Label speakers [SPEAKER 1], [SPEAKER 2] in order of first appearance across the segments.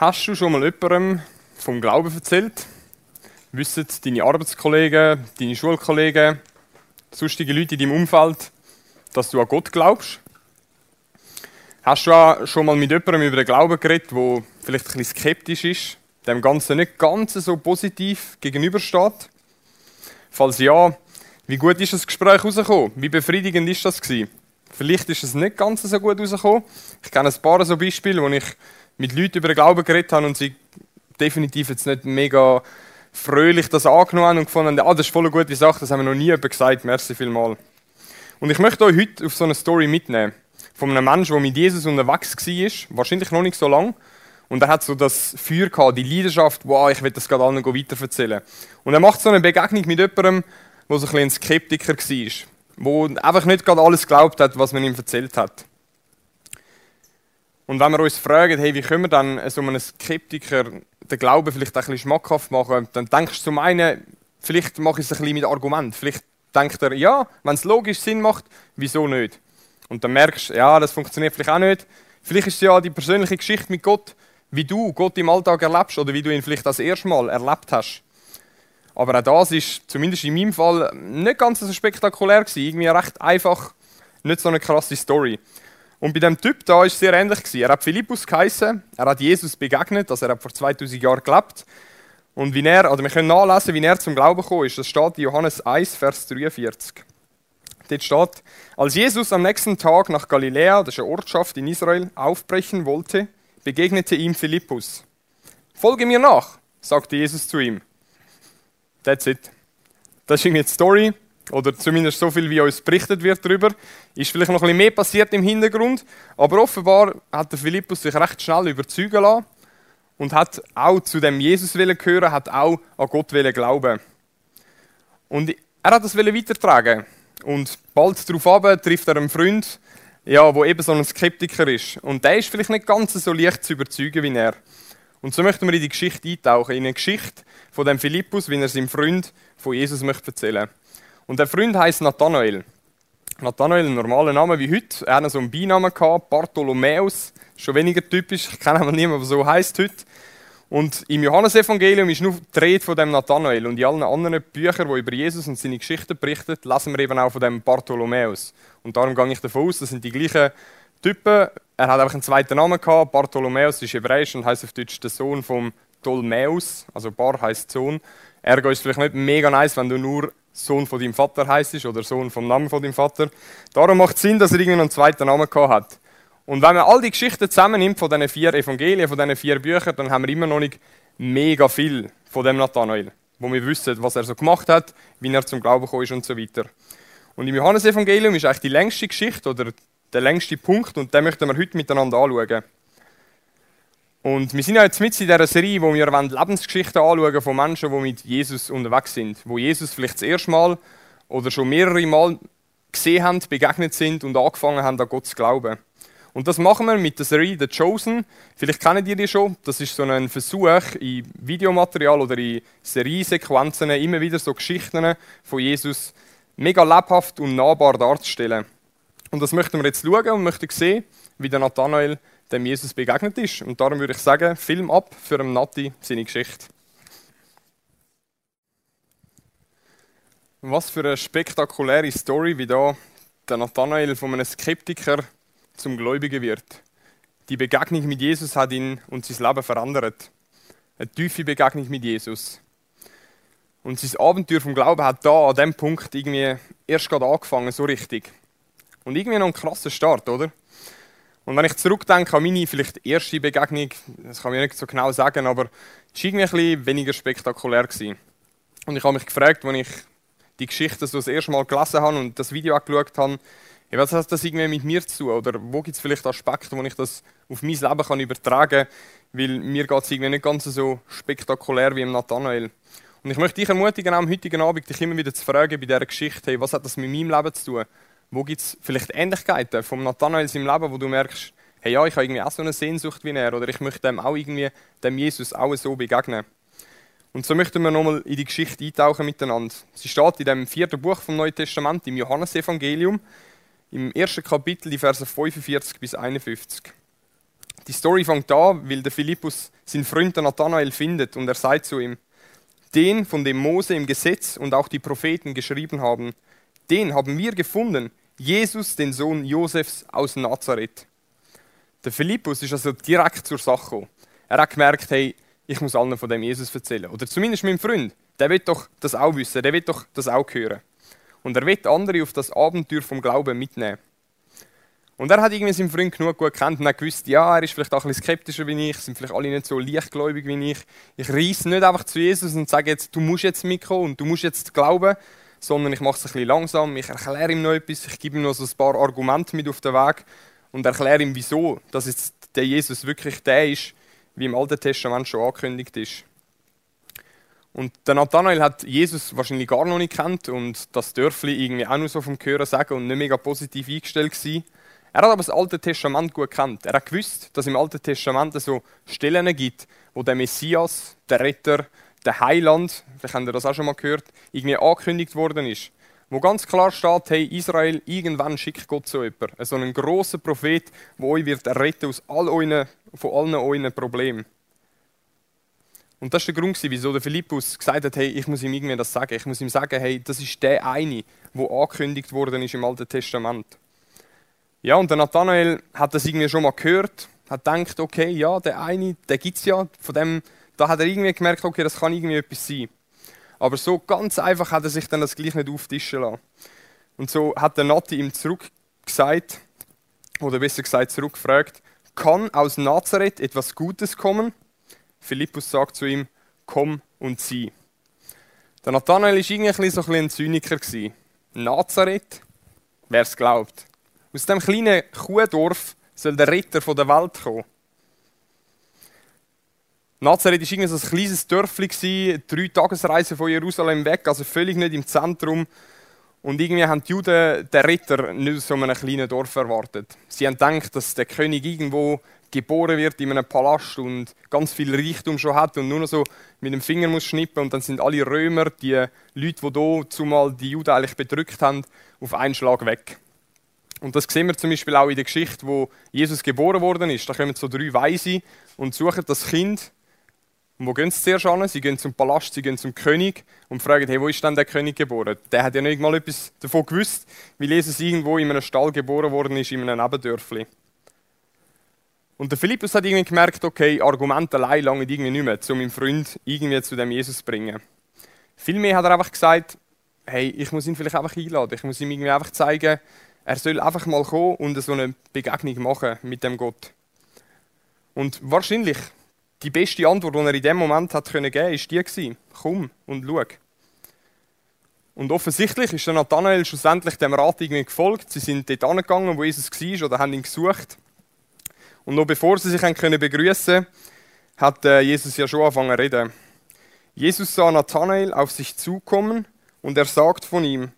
[SPEAKER 1] Hast du schon mal jemandem vom Glauben erzählt? Wissen deine Arbeitskollegen, deine Schulkollegen, sonstige Leute in deinem Umfeld, dass du an Gott glaubst? Hast du auch schon mal mit jemandem über den Glauben geredet, der vielleicht ein bisschen skeptisch ist, dem Ganzen nicht ganz so positiv gegenübersteht? Falls ja, wie gut ist das Gespräch rausgekommen? Wie befriedigend ist das gewesen? Vielleicht ist es nicht ganz so gut rausgekommen. Ich kenne ein paar so Beispiele, wo ich mit Leuten über den Glauben geredet habe und sie definitiv jetzt nicht mega fröhlich das angenommen haben und gefunden haben, ah, das ist voll eine gute Sache, das haben wir noch nie jemand gesagt, merci vielmal. Und ich möchte euch heute auf so eine Story mitnehmen. Von einem Menschen, der mit Jesus unterwegs war, wahrscheinlich noch nicht so lange. Und er hat so das Feuer gehabt, die Leidenschaft, wow, ich will das gerade allen weiterverzählen. Und er macht so eine Begegnung mit jemandem, der so ein, ein Skeptiker war, der einfach nicht gerade alles geglaubt hat, was man ihm erzählt hat. Und wenn wir uns fragen, hey, wie können wir dann so einem Skeptiker den Glauben vielleicht ein bisschen schmackhaft machen, dann denkst du zum einen, vielleicht mache ich es ein bisschen mit Argument. Vielleicht denkt er, ja, wenn es logisch Sinn macht, wieso nicht? Und dann merkst du, ja, das funktioniert vielleicht auch nicht. Vielleicht ist es ja die persönliche Geschichte mit Gott, wie du Gott im Alltag erlebst oder wie du ihn vielleicht das erste Mal erlebt hast. Aber auch das ist, zumindest in meinem Fall, nicht ganz so spektakulär gewesen. Irgendwie recht einfach, nicht so eine krasse Story. Und bei dem Typ da war es sehr ähnlich. Gewesen. Er hat Philippus geheißen, er hat Jesus begegnet, also er hat vor 2000 Jahren gelebt. Und wie er, oder wir können nachlesen, wie er zum Glauben gekommen ist. Das steht in Johannes 1, Vers 43. Dort steht, als Jesus am nächsten Tag nach Galiläa, das ist eine Ortschaft in Israel, aufbrechen wollte, begegnete ihm Philippus. Folge mir nach, sagte Jesus zu ihm. That's it. Das ist irgendwie die Story oder zumindest so viel, wie uns berichtet wird darüber, ist vielleicht noch ein bisschen mehr passiert im Hintergrund, aber offenbar hat der Philippus sich recht schnell überzeugen lassen und hat auch zu dem Jesus gehören, hat auch an Gott glauben. Und er hat das weitertragen und bald darauf trifft er einen Freund, ja, wo eben so ein Skeptiker ist und der ist vielleicht nicht ganz so leicht zu überzeugen wie er. Und so möchten wir in die Geschichte eintauchen, in eine Geschichte von dem Philippus, wie er seinem Freund von Jesus erzählen möchte. Und der Freund heißt Nathanael. Nathanael, ein normaler Name wie heute. Er hatte so einen Beinamen gehabt, Bartholomäus. Schon weniger typisch. Ich kenne aber niemanden, der so heißt heute. Und im Johannesevangelium ist nur die Rede von dem Nathanael. Und in allen anderen Büchern, die über Jesus und seine Geschichte berichten, lesen wir eben auch von dem Bartholomäus. Und darum gehe ich davon aus, das sind die gleichen Typen. Er hat einfach einen zweiten Namen gehabt. Bartholomäus ist hebräisch und heißt auf Deutsch der Sohn vom Ptolemäus. Also Bar heißt Sohn. Ergo ist vielleicht nicht mega nice, wenn du nur Sohn von deinem Vater heißt oder Sohn vom Namen von deinem Vater. Darum macht es Sinn, dass er irgendwie einen zweiten Namen gehabt hat. Und wenn man all die Geschichten zusammennimmt von diesen vier Evangelien, von diesen vier Büchern, dann haben wir immer noch nicht mega viel von dem Nathanael, wo wir wissen, was er so gemacht hat, wie er zum Glauben gekommen ist und so weiter. Und im Johannesevangelium ist eigentlich die längste Geschichte oder der längste Punkt und den möchten wir heute miteinander anschauen. Und wir sind ja jetzt mit in dieser Serie, wo wir Lebensgeschichten anschauen von Menschen, die mit Jesus unterwegs sind. Wo Jesus vielleicht das erste Mal oder schon mehrere Mal gesehen haben, begegnet sind und angefangen haben, an Gott zu glauben. Und das machen wir mit der Serie The Chosen. Vielleicht kennt ihr die schon. Das ist so ein Versuch, in Videomaterial oder in Seriesequenzen immer wieder so Geschichten von Jesus mega lebhaft und nahbar darzustellen. Und das möchten wir jetzt schauen und möchten sehen, wie der Nathanael dem Jesus begegnet ist. Und darum würde ich sagen, Film ab für einen Nati seine Geschichte. Was für eine spektakuläre Story, wie da der Nathanael von einem Skeptiker zum Gläubigen wird. Die Begegnung mit Jesus hat ihn und sein Leben verändert. Eine tiefe Begegnung mit Jesus. Und sein Abenteuer vom Glauben hat da an dem Punkt irgendwie erst gerade angefangen, so richtig. Und irgendwie noch ein krasser Start, oder? Und wenn ich zurückdenke an meine vielleicht erste Begegnung, das kann ich nicht so genau sagen, aber es war irgendwie weniger spektakulär. Gewesen. Und ich habe mich gefragt, als ich die Geschichte so das erste Mal gelesen habe und das Video angeschaut habe, was hat das irgendwie mit mir zu tun? Oder wo gibt es vielleicht Aspekte, wo ich das auf mein Leben kann übertragen kann? Weil mir geht es irgendwie nicht ganz so spektakulär wie im Nathanael. Und ich möchte dich ermutigen, am heutigen Abend dich immer wieder zu fragen bei dieser Geschichte, hey, was hat das mit meinem Leben zu tun? Wo gibt es vielleicht Ähnlichkeiten vom Nathanael im Leben, wo du merkst, hey ja, ich habe irgendwie auch so eine Sehnsucht wie er oder ich möchte dem auch irgendwie, dem Jesus auch so begegnen. Und so möchten wir nochmal in die Geschichte eintauchen miteinander. Sie steht in dem vierten Buch vom Neuen Testament, im Johannesevangelium, im ersten Kapitel, die Verse 45 bis 51. Die Story fängt an, weil der Philippus seinen Freund Nathanael findet und er sagt zu ihm, den, von dem Mose im Gesetz und auch die Propheten geschrieben haben, den haben wir gefunden, Jesus, den Sohn Josefs aus Nazareth. Der Philippus ist also direkt zur Sache gekommen. Er hat gemerkt, hey, ich muss allen von dem Jesus erzählen. Oder zumindest meinem Freund. Der will doch das auch wissen, der will doch das auch hören. Und er will andere auf das Abenteuer vom Glauben mitnehmen. Und er hat irgendwie seinen Freund genug gut kennt und hat gewusst, ja, er ist vielleicht auch ein bisschen skeptischer wie ich, sind vielleicht alle nicht so leichtgläubig wie ich. Ich reise nicht einfach zu Jesus und sage jetzt, du musst jetzt mitkommen und du musst jetzt glauben, sondern ich mache es ein bisschen langsam, ich erkläre ihm noch etwas, ich gebe ihm noch so ein paar Argumente mit auf den Weg und erkläre ihm, wieso, dass jetzt der Jesus wirklich der ist, wie im Alten Testament schon angekündigt ist. Und der Nathanael hat Jesus wahrscheinlich gar noch nicht kennt und das Dörfli irgendwie auch nur so vom Hören sagen und nicht mega positiv eingestellt gewesen. Er hat aber das Alte Testament gut kennt. Er hat gewusst, dass im Alten Testament so Stellen gibt, wo der Messias, der Retter, der Heiland, vielleicht habt ihr das auch schon mal gehört, irgendwie angekündigt worden ist. Wo ganz klar steht, hey Israel, irgendwann schickt Gott so jemanden. So einen grossen Prophet, der euch wird retten aus all euren, von allen euren Problemen. Und das war der Grund, wieso der Philippus gesagt hat, hey, ich muss ihm irgendwie das sagen. Ich muss ihm sagen, hey, das ist der eine, der angekündigt worden ist im Alten Testament. Ja, und der Nathanael hat das irgendwie schon mal gehört, hat gedacht, okay, ja, der eine, der gibt es ja, von dem, da hat er irgendwie gemerkt, okay, das kann irgendwie etwas sein. Aber so ganz einfach hat er sich dann das gleich nicht auftischen lassen. Und so hat der Nati ihm zurückgesagt, oder besser gesagt zurückgefragt, kann aus Nazareth etwas Gutes kommen? Philippus sagt zu ihm, komm und sieh. Der Nathanael war irgendwie so ein, Zyniker. Nazareth, wer es glaubt. Aus dem kleinen Kuhdorf soll der Ritter der Welt kommen. Nazareth war irgendwie so ein kleines Dörfli, drei Tagesreisen von Jerusalem weg, also völlig nicht im Zentrum. Und irgendwie haben die Juden den Ritter nicht so einem kleinen Dorf erwartet. Sie haben gedacht, dass der König irgendwo geboren wird in einem Palast und ganz viel Reichtum schon hat und nur noch so mit dem Finger muss schnippen und dann sind alle Römer, die Leute, die hier zumal die Juden eigentlich bedrückt haben, auf einen Schlag weg. Und das sehen wir zum Beispiel auch in der Geschichte, wo Jesus geboren worden ist. Da kommen so drei Weise und suchen das Kind. Und wo gehen sie zuerst an? Sie gehen zum Palast, sie gehen zum König und fragen, hey, wo ist denn der König geboren? Der hat ja nicht mal etwas davon gewusst, weil Jesus irgendwo in einem Stall geboren worden ist, in einem Nebendörfli. Und der Philippus hat irgendwie gemerkt, okay, Argumente allein lange irgendwie nicht mehr, um meinen Freund irgendwie zu dem Jesus zu bringen. Vielmehr hat er einfach gesagt, hey, ich muss ihn vielleicht einfach einladen. Ich muss ihm irgendwie einfach zeigen, er soll einfach mal kommen und so eine Begegnung machen mit dem Gott. Und wahrscheinlich die beste Antwort, die er in dem Moment hat können geben, ist die gewesen: Komm und schau. Und offensichtlich ist der Nathanael schlussendlich dem Rat irgendwie gefolgt. Sie sind dort angegangen, wo Jesus war, oder haben ihn gesucht. Und noch bevor sie sich können begrüßen, hat äh, Jesus ja schon angefangen zu reden. Jesus sah Nathanael auf sich zukommen und er sagt von ihm: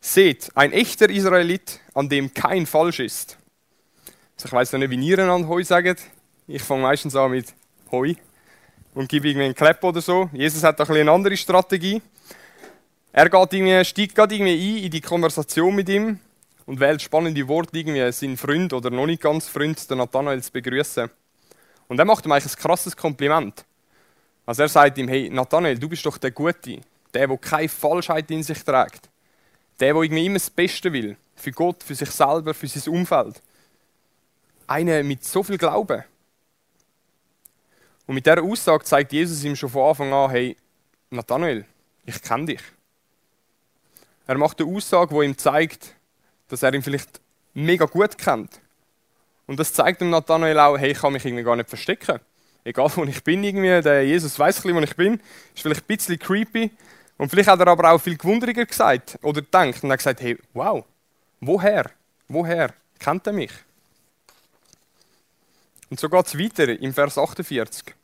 [SPEAKER 1] Seht, ein echter Israelit, an dem kein Falsch ist. Also ich weiß noch nicht, wie ihr an Heu sagt. Ich fange meistens an mit Heu und gebe irgendwie einen Klepp oder so. Jesus hat ein eine andere Strategie. Er geht irgendwie, steigt gerade irgendwie ein in die Konversation mit ihm und wählt spannende Worte, irgendwie seinen Freund oder noch nicht ganz Freund, den Nathanael, zu begrüßen. Und er macht ihm eigentlich ein krasses Kompliment. Also er sagt ihm, hey Nathanael, du bist doch der Gute, der, der keine Falschheit in sich trägt. Der, der irgendwie immer das Beste will. Für Gott, für sich selber, für sein Umfeld. Einer mit so viel Glauben. Und mit dieser Aussage zeigt Jesus ihm schon von Anfang an, hey, Nathanael, ich kenne dich. Er macht eine Aussage, die ihm zeigt, dass er ihn vielleicht mega gut kennt. Und das zeigt dem Nathanael auch, hey, ich kann mich irgendwie gar nicht verstecken. Egal, wo ich bin, irgendwie, der Jesus weiß wo ich bin. Ist vielleicht ein bisschen creepy, und vielleicht hat er aber auch viel gewunderiger gesagt oder gedacht und hat gesagt, hey, wow, woher? Woher kennt er mich? Und so geht es weiter im Vers 48.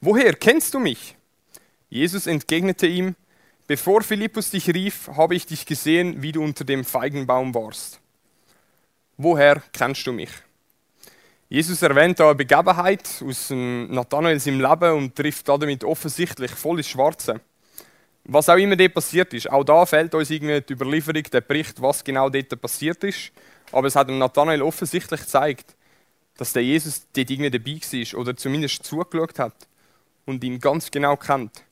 [SPEAKER 1] Woher kennst du mich? Jesus entgegnete ihm, bevor Philippus dich rief, habe ich dich gesehen, wie du unter dem Feigenbaum warst. Woher kennst du mich? Jesus erwähnt da eine Begebenheit aus Nathanaels im Leben und trifft damit offensichtlich voll ins Schwarze. Was auch immer dort passiert ist, auch da fehlt uns irgendwie die Überlieferung, der Bericht, was genau dort passiert ist. Aber es hat Nathanael offensichtlich gezeigt, dass der Jesus dort irgendwie dabei war oder zumindest zugeschaut hat und ihn ganz genau kennt.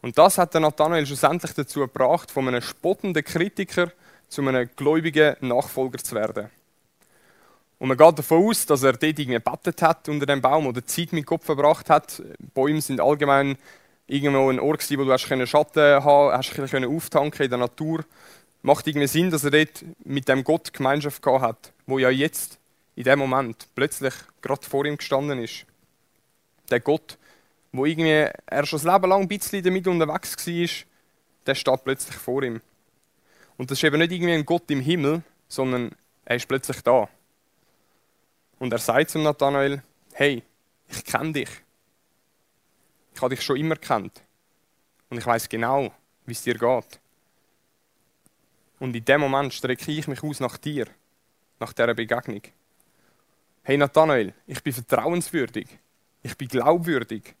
[SPEAKER 1] Und das hat der Nathanael schlussendlich dazu gebracht, von einem spottenden Kritiker zu einem gläubigen Nachfolger zu werden. Und man geht davon aus, dass er dort irgendwie gebetet hat unter dem Baum oder Zeit mit Kopf verbracht hat. Bäume sind allgemein irgendwo ein Ort wo du hast Schatten haben hast können auftanken in der Natur. Macht irgendwie Sinn, dass er dort mit dem Gott Gemeinschaft gehabt hat, wo ja jetzt, in dem Moment, plötzlich gerade vor ihm gestanden ist. Der Gott, wo irgendwie er schon das Leben lang ein bisschen damit unterwegs war, der steht plötzlich vor ihm. Und das ist eben nicht irgendwie ein Gott im Himmel, sondern er ist plötzlich da. Und er sagt zum Nathanael: Hey, ich kenne dich. Ich habe dich schon immer kennt. Und ich weiß genau, wie es dir geht. Und in dem Moment strecke ich mich aus nach dir, nach dieser Begegnung. Hey Nathanael, ich bin vertrauenswürdig. Ich bin glaubwürdig.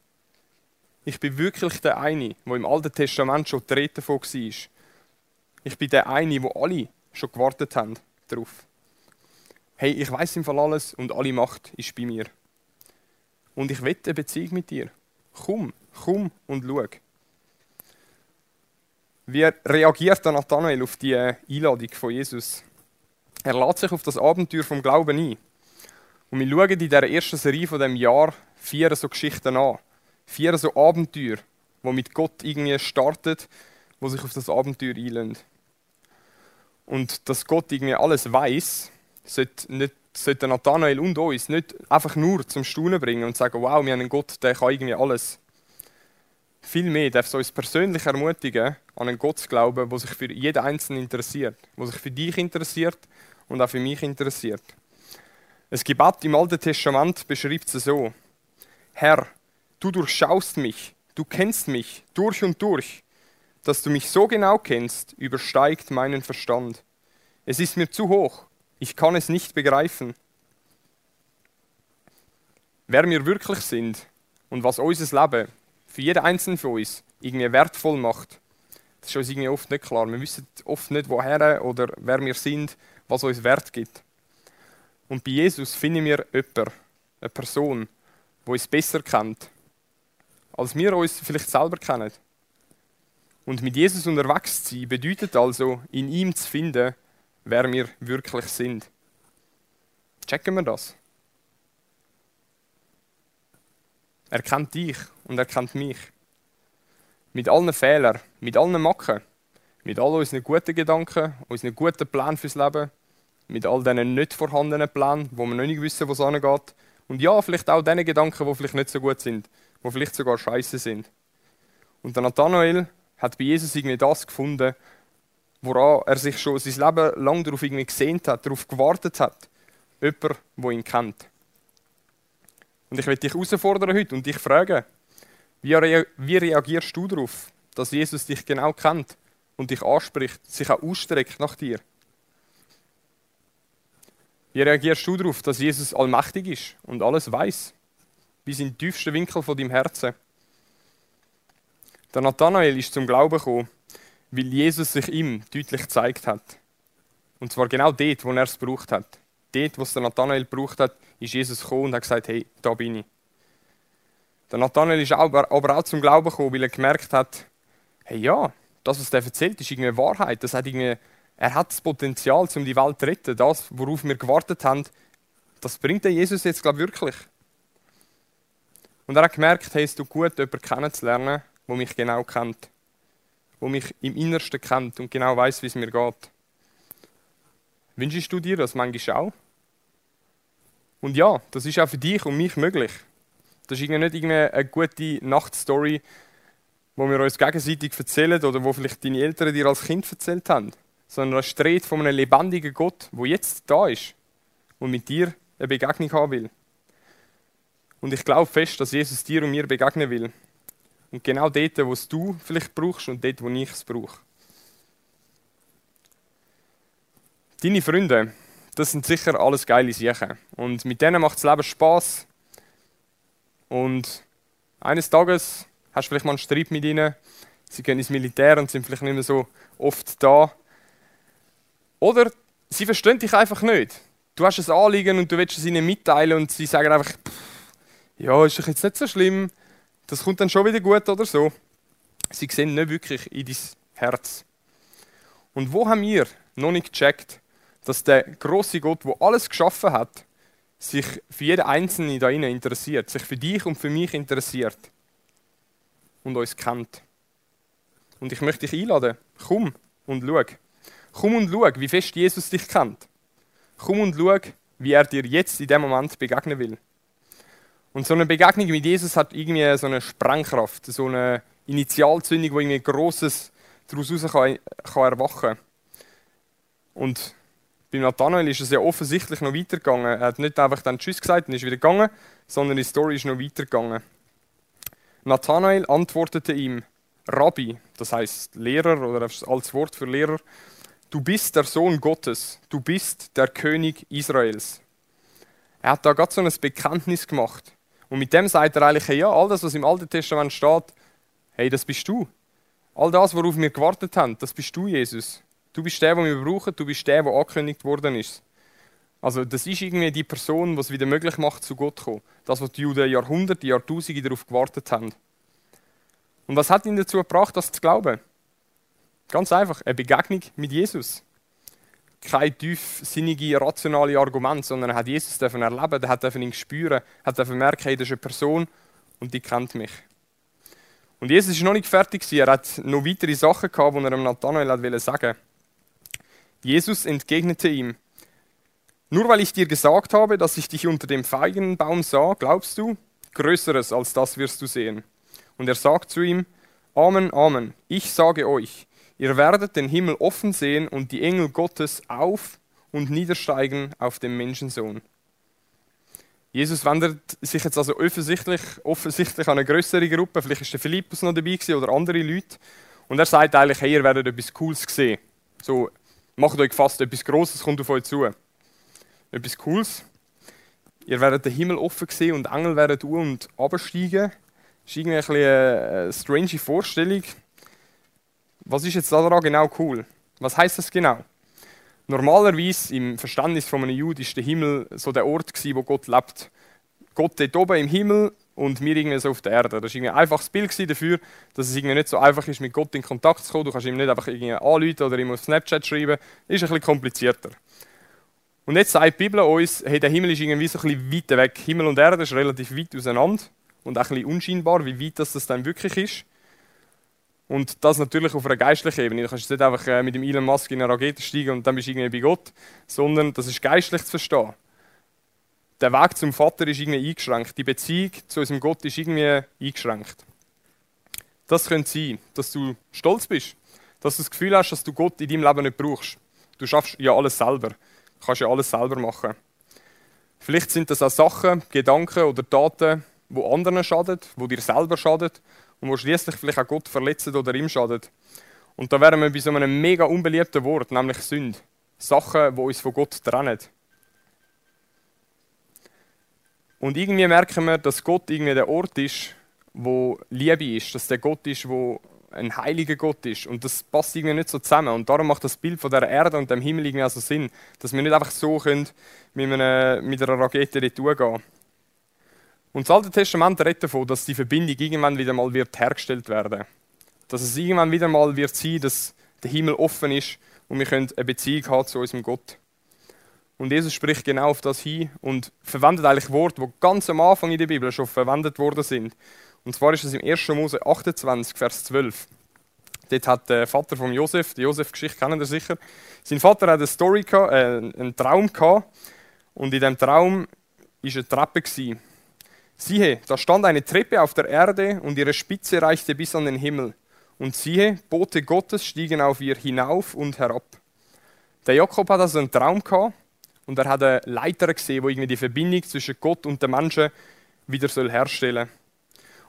[SPEAKER 1] Ich bin wirklich der eine, der im Alten Testament schon die Rede davon war. Ich bin der eine, wo alle schon gewartet haben darauf. Hey, ich weiß im Fall alles und alle Macht ist bei mir. Und ich wette eine Beziehung mit dir. Komm, komm und schau. Wie reagiert Nathanael auf die Einladung von Jesus? Er lädt sich auf das Abenteuer vom Glauben ein. Und wir schauen in dieser ersten Serie von dem Jahr vier so Geschichten an. Vier so Abenteuer, wo mit Gott irgendwie startet, wo sich auf das Abenteuer einlösen. Und dass Gott irgendwie alles weiß, sollte, sollte Nathanael und uns nicht einfach nur zum Staunen bringen und sagen, wow, wir haben einen Gott, der kann irgendwie alles. Vielmehr darf es uns persönlich ermutigen, an einen Gott zu glauben, der sich für jeden Einzelnen interessiert, der sich für dich interessiert und auch für mich interessiert. Ein Gebet im Alten Testament beschreibt es so: Herr, du durchschaust mich, du kennst mich durch und durch. Dass du mich so genau kennst, übersteigt meinen Verstand. Es ist mir zu hoch, ich kann es nicht begreifen. Wer wir wirklich sind und was unser Leben für jeden Einzelnen von uns irgendwie wertvoll macht, das ist uns irgendwie oft nicht klar. Wir wissen oft nicht, woher oder wer wir sind, was uns Wert gibt. Und bei Jesus finden wir jemanden, eine Person, die uns besser kennt, als wir uns vielleicht selber kennen. Und mit Jesus unterwegs zu sein, bedeutet also, in ihm zu finden, wer wir wirklich sind. Checken wir das? Er kennt dich und er kennt mich. Mit allen Fehlern, mit allen Macken, mit all unseren guten Gedanken, unseren guten Plänen fürs Leben, mit all diesen nicht vorhandenen Plänen, wo wir noch nicht wissen, wo es angeht. Und ja, vielleicht auch diesen Gedanken, die vielleicht nicht so gut sind, die vielleicht sogar scheiße sind. Und der Nathanael hat bei Jesus irgendwie das gefunden, woran er sich schon sein Leben lang darauf irgendwie gesehnt hat, darauf gewartet hat. Jemand, der ihn kennt. Und ich will dich herausfordern heute und dich fragen, wie, rea wie reagierst du darauf, dass Jesus dich genau kennt und dich anspricht, sich auch ausstreckt nach dir? Wie reagierst du darauf, dass Jesus allmächtig ist und alles weiß? Bis in den tiefsten Winkel von deinem Herzen. Der Nathanael ist zum Glauben gekommen, weil Jesus sich ihm deutlich gezeigt hat. Und zwar genau dort, wo er es gebraucht hat. Dort, wo es der Nathanael gebraucht hat, ist Jesus gekommen und hat gesagt, hey, da bin ich. Der Nathanael ist aber, auch zum Glauben gekommen, weil er gemerkt hat, hey ja, das, was er erzählt, ist irgendwie Wahrheit. Das hat irgendwie, er hat das Potenzial, um die Welt zu retten. Das, worauf wir gewartet haben, das bringt der Jesus jetzt, glaube ich, wirklich. Und er hat gemerkt, hey, es tut gut, jemanden kennenzulernen, der mich genau kennt wo mich im Innersten kennt und genau weiß, wie es mir geht. Wünschst du dir das manchmal auch? Und ja, das ist auch für dich und mich möglich. Das ist nicht eine gute Nachtstory, wo wir uns gegenseitig erzählen oder wo vielleicht deine Eltern dir als Kind erzählt haben, sondern es steht von einem lebendigen Gott, wo jetzt da ist und mit dir eine Begegnung haben will. Und ich glaube fest, dass Jesus dir und mir begegnen will. Und genau dort, wo es du vielleicht brauchst und dort, wo ich es brauche. Deine Freunde, das sind sicher alles geile Sachen. Und mit denen macht das Leben Spaß. Und eines Tages hast du vielleicht mal einen Streit mit ihnen. Sie gehen ins Militär und sind vielleicht nicht mehr so oft da. Oder sie verstehen dich einfach nicht. du hast ein Anliegen und du willst es ihnen mitteilen und sie sagen einfach, ja, ist doch jetzt nicht so schlimm, das kommt dann schon wieder gut oder so. Sie sehen nicht wirklich in dein Herz. Und wo haben wir noch nicht gecheckt, dass der große Gott, wo alles geschaffen hat, sich für jeden Einzelnen da innen interessiert, sich für dich und für mich interessiert und uns kennt. Und ich möchte dich einladen, komm und schau. Komm und schau, wie fest Jesus dich kennt. Komm und schau, wie er dir jetzt in dem Moment begegnen will. Und so eine Begegnung mit Jesus hat irgendwie so eine Sprengkraft, so eine Initialzündung, wo irgendwie Großes daraus raus kann, kann erwachen Und bei Nathanael ist es ja offensichtlich noch weitergegangen. Er hat nicht einfach dann Tschüss gesagt und ist wieder gegangen, sondern die Story ist noch weitergegangen. Nathanael antwortete ihm, Rabbi, das heißt Lehrer oder als Wort für Lehrer, du bist der Sohn Gottes, du bist der König Israels. Er hat da gerade so ein Bekenntnis gemacht. Und mit dem sagt er eigentlich, ja, all das, was im Alten Testament steht, hey, das bist du. All das, worauf wir gewartet haben, das bist du, Jesus. Du bist der, den wir brauchen, du bist der, der angekündigt worden ist. Also das ist irgendwie die Person, es wieder möglich macht, zu Gott zu kommen. Das, was die Juden Jahrhunderte, Jahrtausende darauf gewartet haben. Und was hat ihn dazu gebracht, das zu glauben? Ganz einfach, eine Begegnung mit Jesus. Kein tiefsinnige, rationale Argument, sondern er hat Jesus erleben, er hat ihn spüren, hat merken, hey, das ist eine Person und die kennt mich. Und Jesus ist noch nicht fertig, er hat noch weitere Sachen gehabt, die er dem Nathanael sagen wollte. Jesus entgegnete ihm, nur weil ich dir gesagt habe, dass ich dich unter dem Feigenbaum sah, glaubst du? Größeres als das wirst du sehen. Und er sagt zu ihm, Amen, Amen, ich sage euch, ihr werdet den Himmel offen sehen und die Engel Gottes auf und niedersteigen auf den Menschensohn. Jesus wendet sich jetzt also offensichtlich, offensichtlich an eine größere Gruppe, vielleicht ist der Philippus noch dabei oder andere Leute, und er sagt eigentlich, hey, ihr werdet etwas Cooles sehen. So, macht euch fast etwas Großes, kommt auf euch zu etwas Cooles. Ihr werdet den Himmel offen sehen und Engel werden um und absteigen. Das ist irgendwie eine strange Vorstellung. Was ist jetzt daran genau cool? Was heißt das genau? Normalerweise im Verständnis von einem Juden ist der Himmel so der Ort wo Gott lebt. Gott dort oben im Himmel und wir irgendwie so auf der Erde. Das war ein einfaches Bild dafür, dass es irgendwie nicht so einfach ist, mit Gott in Kontakt zu kommen. Du kannst ihm nicht einfach irgendwie anrufen oder ihm auf Snapchat schreiben. Das ist ein bisschen komplizierter. Und jetzt sagt die Bibel uns, hey, der Himmel ist irgendwie so ein bisschen weiter weg. Himmel und Erde ist relativ weit auseinander und auch ein bisschen unscheinbar, wie weit das dann wirklich ist. Und das natürlich auf einer geistlichen Ebene. Du kannst nicht einfach äh, mit dem Elon Musk in eine Rakete steigen und dann bist du irgendwie bei Gott, sondern das ist geistlich zu verstehen. Der Weg zum Vater ist irgendwie eingeschränkt. Die Beziehung zu unserem Gott ist irgendwie eingeschränkt. Das könnte sein, dass du stolz bist, dass du das Gefühl hast, dass du Gott in deinem Leben nicht brauchst. Du schaffst ja alles selber. Du kannst ja alles selber machen. Vielleicht sind das auch Sachen, Gedanken oder Taten, die anderen schaden, die dir selber schaden und wo schließlich vielleicht auch Gott verletzen oder ihm schaden. Und da wären wir bei so einem mega unbeliebten Wort, nämlich Sünde. Sachen, die uns von Gott trennen. Und irgendwie merken wir, dass Gott irgendwie der Ort ist, wo Liebe ist, dass der Gott ist, wo ein heiliger Gott ist. Und das passt irgendwie nicht so zusammen. Und darum macht das Bild von der Erde und dem Himmel irgendwie also Sinn, dass wir nicht einfach so können mit, einer, mit einer Rakete dort gehen. Und das Alte Testament redet davon, dass die Verbindung irgendwann wieder mal wird hergestellt werden. Dass es irgendwann wieder mal wird sein, dass der Himmel offen ist und wir können eine Beziehung haben zu unserem Gott. Und Jesus spricht genau auf das hin und verwendet eigentlich Worte, die ganz am Anfang in der Bibel schon verwendet worden sind. Und zwar ist es im 1. Mose 28, Vers 12. Dort hat der Vater von Josef, die Josef-Geschichte kennen Sie sicher, sein Vater hat eine Story äh, einen Traum gehabt. Und in dem Traum war eine Treppe. Gewesen. Siehe, da stand eine Treppe auf der Erde und ihre Spitze reichte bis an den Himmel. Und siehe, Bote Gottes stiegen auf ihr hinauf und herab. Der Jakob hat also einen Traum gehabt und er hat eine Leiter gesehen, wo irgendwie die Verbindung zwischen Gott und den Menschen wieder herstellen soll.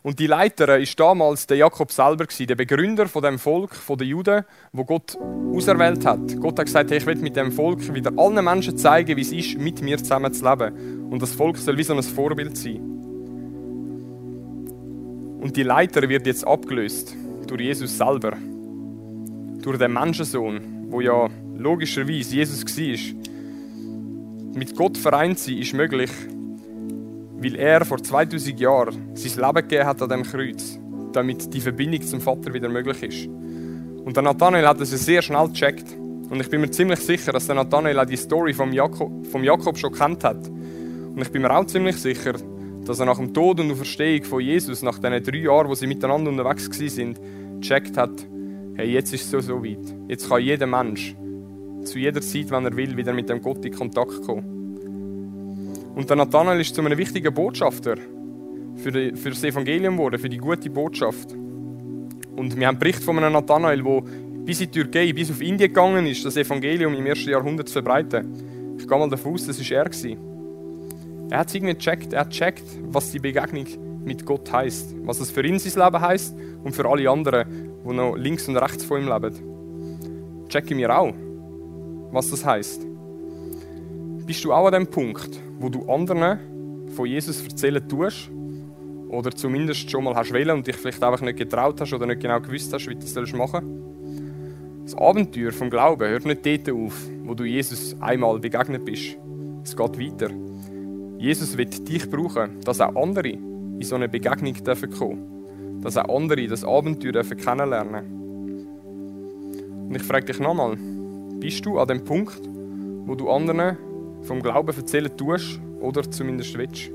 [SPEAKER 1] Und die Leiter ist damals der Jakob selber der Begründer von dem Volk, von den Juden, wo Gott auserwählt hat. Gott hat gesagt, hey, ich will mit dem Volk wieder allen Menschen zeigen, wie es ist, mit mir zusammen zu leben. Und das Volk soll wie so ein Vorbild sein. Und die Leiter wird jetzt abgelöst durch Jesus selber, durch den Menschensohn, wo ja logischerweise Jesus war. Mit Gott vereint sein ist möglich, weil er vor 2000 Jahren sein Leben gegeben hat an dem Kreuz, damit die Verbindung zum Vater wieder möglich ist. Und der Nathanael hat es sehr schnell gecheckt. Und ich bin mir ziemlich sicher, dass der Nathanael auch die Story vom Jakob, vom Jakob schon kennt hat. Und ich bin mir auch ziemlich sicher, dass er nach dem Tod und der Verstehung von Jesus, nach diesen drei Jahren, wo sie miteinander unterwegs sind, gecheckt hat, hey, jetzt ist es so, so weit. Jetzt kann jeder Mensch zu jeder Zeit, wenn er will, wieder mit dem Gott in Kontakt kommen. Und der Nathanael ist zu einem wichtigen Botschafter für, die, für das Evangelium geworden, für die gute Botschaft. Und wir haben einen Bericht von einem Nathanael, der bis in die Türkei, bis auf Indien gegangen ist, das Evangelium im ersten Jahrhundert zu verbreiten. Ich gehe mal davon aus, das war er. Er hat es irgendwie gecheckt. Er hat gecheckt, was die Begegnung mit Gott heißt, was es für ihn sein Leben heißt und für alle anderen, die noch links und rechts von ihm leben. Checke mir auch, was das heißt. Bist du auch an dem Punkt, wo du anderen von Jesus erzählen tust oder zumindest schon mal hast wählen und dich vielleicht einfach nicht getraut hast oder nicht genau gewusst hast, wie du das machen sollst? Das Abenteuer vom Glauben hört nicht dort auf, wo du Jesus einmal begegnet bist. Es geht weiter. Jesus wird dich brauchen, dass auch andere in so eine Begegnung kommen dürfen. Dass auch andere das Abenteuer dürfen kennenlernen Und ich frage dich nochmal, bist du an dem Punkt, wo du anderen vom Glauben erzählen tust oder zumindest willst?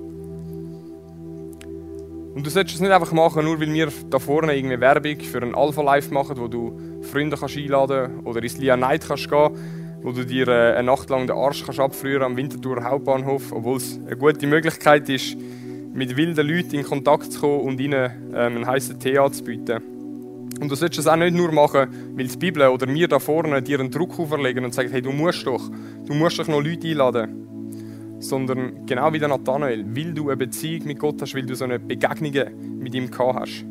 [SPEAKER 1] Und du solltest es nicht einfach machen, nur weil wir da vorne irgendwie Werbung für ein Alpha Life machen, wo du Freunde kannst einladen oder ins Lia Night kannst gehen, wo du dir äh, eine Nacht lang den Arsch kannst abfrieren am Winterthur Hauptbahnhof, obwohl es eine gute Möglichkeit ist, mit wilden Leuten in Kontakt zu kommen und ihnen ähm, einen heißen Tee anzubieten. Und du solltest es auch nicht nur machen, weil die Bibel oder wir da vorne dir einen Druck auferlegen und sagen, hey, du musst doch, du musst doch noch Leute einladen sondern genau wie der Nathanael, weil du eine Beziehung mit Gott hast, weil du so eine Begegnung mit ihm gehabt hast.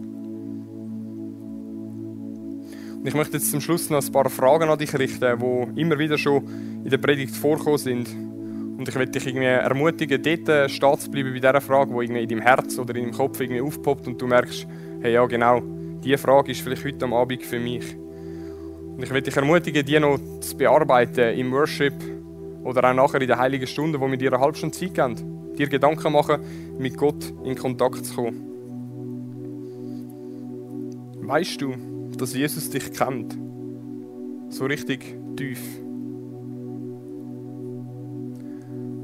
[SPEAKER 1] Ich möchte jetzt zum Schluss noch ein paar Fragen an dich richten, die immer wieder schon in der Predigt vorgekommen sind. Und ich möchte dich irgendwie ermutigen, dort stehen zu bleiben bei dieser Frage, die irgendwie in deinem Herz oder in deinem Kopf irgendwie aufpoppt und du merkst, hey ja genau, diese Frage ist vielleicht heute am Abend für mich. Und ich möchte dich ermutigen, die noch zu bearbeiten im Worship, oder auch nachher in der heiligen Stunde, wo wir dir eine halbe Stunde Zeit geben, dir Gedanken machen, mit Gott in Kontakt zu kommen. Weißt du, dass Jesus dich kennt? So richtig tief.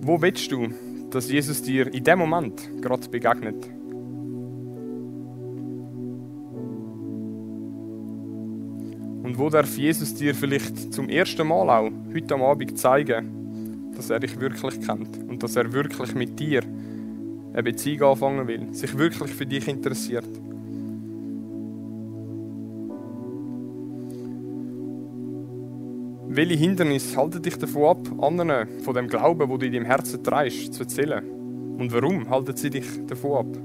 [SPEAKER 1] Wo willst du, dass Jesus dir in dem Moment gerade begegnet? Und wo darf Jesus dir vielleicht zum ersten Mal auch heute am Abend zeigen, dass er dich wirklich kennt und dass er wirklich mit dir eine Beziehung anfangen will, sich wirklich für dich interessiert. Welche Hindernisse halten dich davon ab, anderen von dem Glauben, wo du in deinem Herzen trägst, zu erzählen? Und warum halten sie dich davon ab?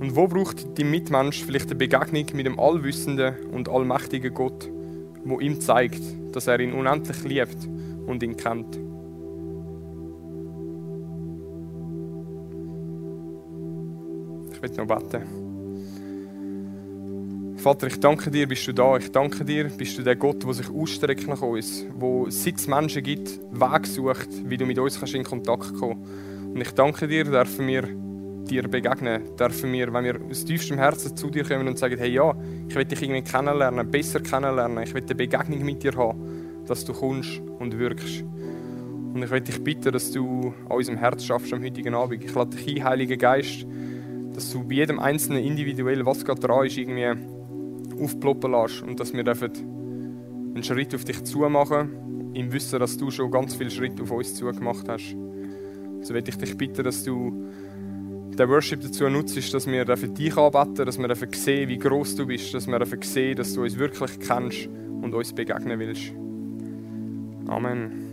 [SPEAKER 1] Und wo braucht dein Mitmensch vielleicht eine Begegnung mit dem allwissenden und allmächtigen Gott, wo ihm zeigt, dass er ihn unendlich liebt und ihn kennt? Ich will noch beten. Vater, ich danke dir, bist du da. Ich danke dir, bist du der Gott, der sich ausstreckt nach uns, wo seit Menschen gibt, Weg sucht, wie du mit uns in Kontakt kommen kannst. Und ich danke dir, dürfen wir dir begegnen, dürfen wir, wenn wir aus tiefstem Herzen zu dir kommen und sagen, hey ja, ich will dich irgendwie kennenlernen, besser kennenlernen, ich will eine Begegnung mit dir haben, dass du kommst und wirkst. Und ich will dich bitten, dass du an unserem Herz schaffst am heutigen Abend. Ich lade dich ein, Heiliger Geist, dass du bei jedem Einzelnen individuell, was gerade dran ist, irgendwie aufploppen lässt und dass wir einen Schritt auf dich zu machen, im Wissen, dass du schon ganz viele Schritte auf uns zugemacht hast. So will ich dich bitten, dass du den Worship dazu nutzt, dass wir für dich anbeten, dass wir sehen, wie groß du bist, dass wir sehen, dass du uns wirklich kennst und uns begegnen willst. Amen.